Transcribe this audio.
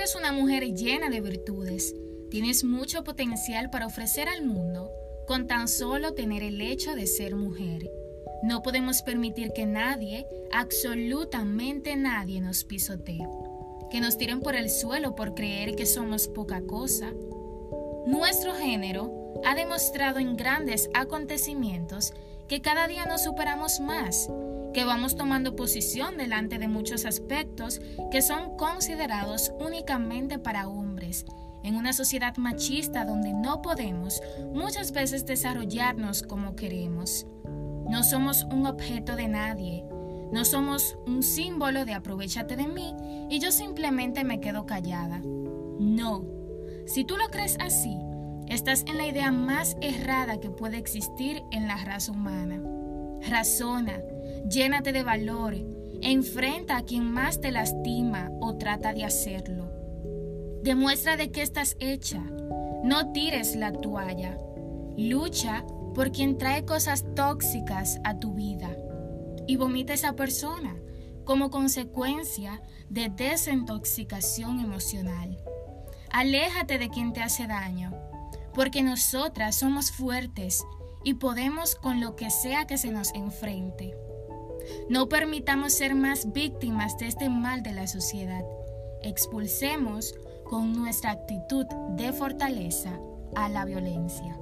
eres una mujer llena de virtudes. Tienes mucho potencial para ofrecer al mundo con tan solo tener el hecho de ser mujer. No podemos permitir que nadie, absolutamente nadie, nos pisotee, que nos tiren por el suelo por creer que somos poca cosa. Nuestro género ha demostrado en grandes acontecimientos que cada día nos superamos más, que vamos tomando posición delante de muchos aspectos que son considerados únicamente para hombres, en una sociedad machista donde no podemos muchas veces desarrollarnos como queremos. No somos un objeto de nadie. No somos un símbolo de aprovechate de mí y yo simplemente me quedo callada. No. Si tú lo crees así, estás en la idea más errada que puede existir en la raza humana. Razona, llénate de valor, enfrenta a quien más te lastima o trata de hacerlo. Demuestra de qué estás hecha. No tires la toalla. Lucha por quien trae cosas tóxicas a tu vida y vomita esa persona como consecuencia de desintoxicación emocional. Aléjate de quien te hace daño, porque nosotras somos fuertes y podemos con lo que sea que se nos enfrente. No permitamos ser más víctimas de este mal de la sociedad. Expulsemos con nuestra actitud de fortaleza a la violencia.